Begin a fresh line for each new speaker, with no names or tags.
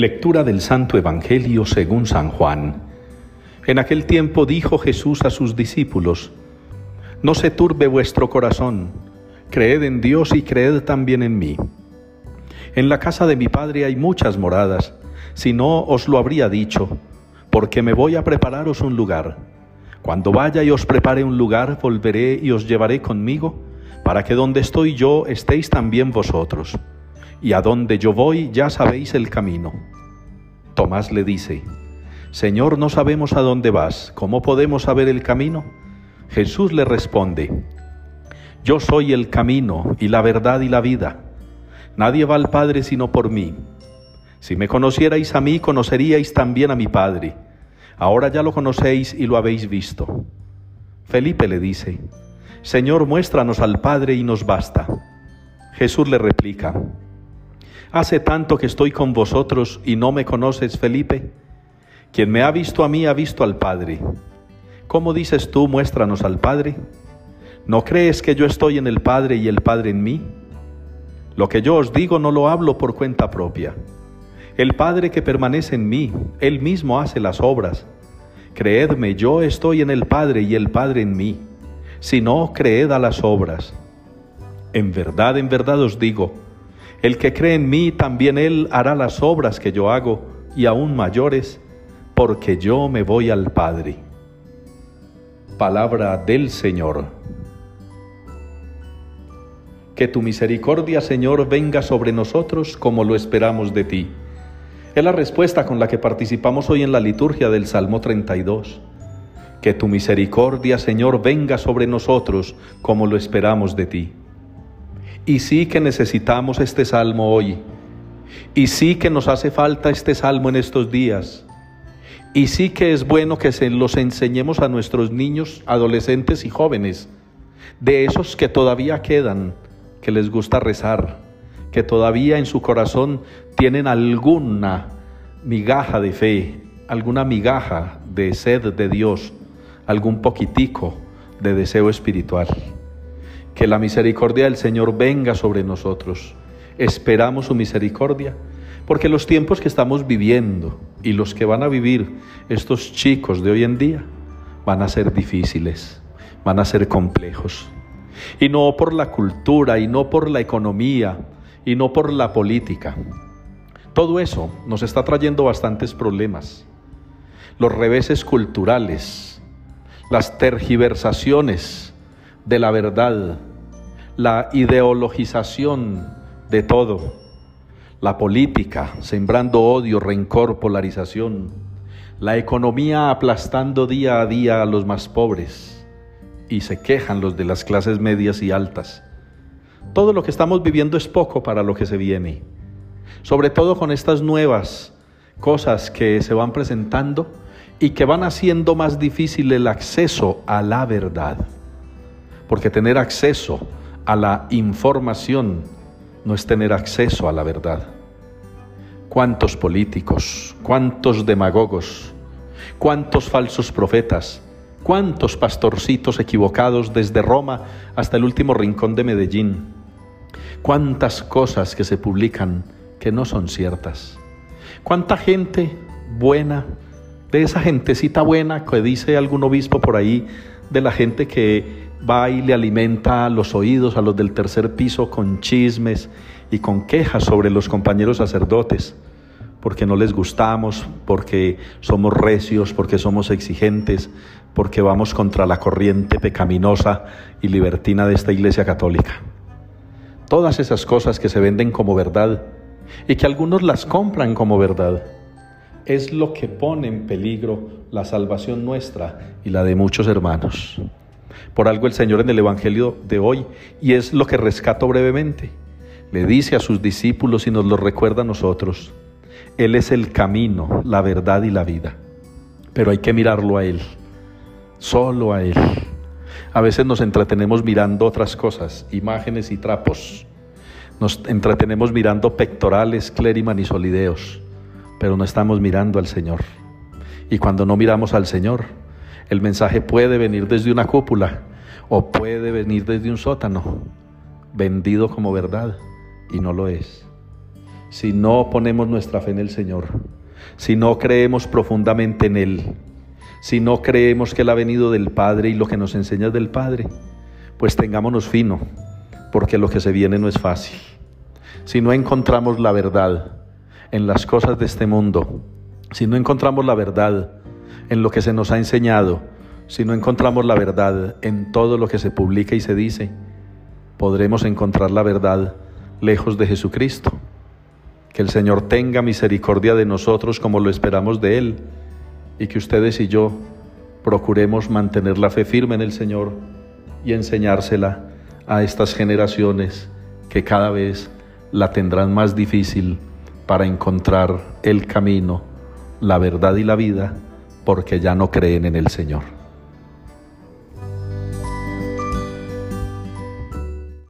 Lectura del Santo Evangelio según San Juan. En aquel tiempo dijo Jesús a sus discípulos, No se turbe vuestro corazón, creed en Dios y creed también en mí. En la casa de mi Padre hay muchas moradas, si no os lo habría dicho, porque me voy a prepararos un lugar. Cuando vaya y os prepare un lugar, volveré y os llevaré conmigo, para que donde estoy yo estéis también vosotros y a donde yo voy ya sabéis el camino. Tomás le dice, Señor, no sabemos a dónde vas, ¿cómo podemos saber el camino? Jesús le responde, Yo soy el camino y la verdad y la vida. Nadie va al Padre sino por mí. Si me conocierais a mí, conoceríais también a mi Padre. Ahora ya lo conocéis y lo habéis visto. Felipe le dice, Señor, muéstranos al Padre y nos basta. Jesús le replica, Hace tanto que estoy con vosotros y no me conoces, Felipe. Quien me ha visto a mí ha visto al Padre. ¿Cómo dices tú, muéstranos al Padre? ¿No crees que yo estoy en el Padre y el Padre en mí? Lo que yo os digo no lo hablo por cuenta propia. El Padre que permanece en mí, Él mismo hace las obras. Creedme, yo estoy en el Padre y el Padre en mí. Si no, creed a las obras. En verdad, en verdad os digo, el que cree en mí, también él hará las obras que yo hago y aún mayores, porque yo me voy al Padre. Palabra del Señor. Que tu misericordia, Señor, venga sobre nosotros como lo esperamos de ti. Es la respuesta con la que participamos hoy en la liturgia del Salmo 32. Que tu misericordia, Señor, venga sobre nosotros como lo esperamos de ti. Y sí que necesitamos este salmo hoy. Y sí que nos hace falta este salmo en estos días. Y sí que es bueno que se los enseñemos a nuestros niños, adolescentes y jóvenes, de esos que todavía quedan, que les gusta rezar, que todavía en su corazón tienen alguna migaja de fe, alguna migaja de sed de Dios, algún poquitico de deseo espiritual. Que la misericordia del Señor venga sobre nosotros. Esperamos su misericordia, porque los tiempos que estamos viviendo y los que van a vivir estos chicos de hoy en día van a ser difíciles, van a ser complejos. Y no por la cultura, y no por la economía, y no por la política. Todo eso nos está trayendo bastantes problemas. Los reveses culturales, las tergiversaciones de la verdad, la ideologización de todo, la política, sembrando odio, rencor, polarización, la economía aplastando día a día a los más pobres y se quejan los de las clases medias y altas. Todo lo que estamos viviendo es poco para lo que se viene, sobre todo con estas nuevas cosas que se van presentando y que van haciendo más difícil el acceso a la verdad, porque tener acceso a la información no es tener acceso a la verdad. ¿Cuántos políticos, cuántos demagogos, cuántos falsos profetas, cuántos pastorcitos equivocados desde Roma hasta el último rincón de Medellín? ¿Cuántas cosas que se publican que no son ciertas? ¿Cuánta gente buena, de esa gentecita buena que dice algún obispo por ahí, de la gente que va y le alimenta los oídos a los del tercer piso con chismes y con quejas sobre los compañeros sacerdotes, porque no les gustamos, porque somos recios, porque somos exigentes, porque vamos contra la corriente pecaminosa y libertina de esta Iglesia Católica. Todas esas cosas que se venden como verdad y que algunos las compran como verdad, es lo que pone en peligro la salvación nuestra y la de muchos hermanos por algo el Señor en el Evangelio de hoy, y es lo que rescato brevemente. Le dice a sus discípulos y nos lo recuerda a nosotros. Él es el camino, la verdad y la vida. Pero hay que mirarlo a Él, solo a Él. A veces nos entretenemos mirando otras cosas, imágenes y trapos. Nos entretenemos mirando pectorales, clériman y solideos, pero no estamos mirando al Señor. Y cuando no miramos al Señor, el mensaje puede venir desde una cúpula o puede venir desde un sótano, vendido como verdad y no lo es. si no ponemos nuestra fe en el Señor, si no creemos profundamente en Él, si no creemos que Él ha venido del Padre y lo que nos enseña es del Padre, pues tengámonos fino, porque lo que se viene no es fácil. Si no encontramos la verdad en las cosas de este mundo, si no encontramos la verdad en lo que se nos ha enseñado, si no encontramos la verdad en todo lo que se publica y se dice, podremos encontrar la verdad lejos de Jesucristo. Que el Señor tenga misericordia de nosotros como lo esperamos de Él y que ustedes y yo procuremos mantener la fe firme en el Señor y enseñársela a estas generaciones que cada vez la tendrán más difícil para encontrar el camino, la verdad y la vida, porque ya no creen en el Señor.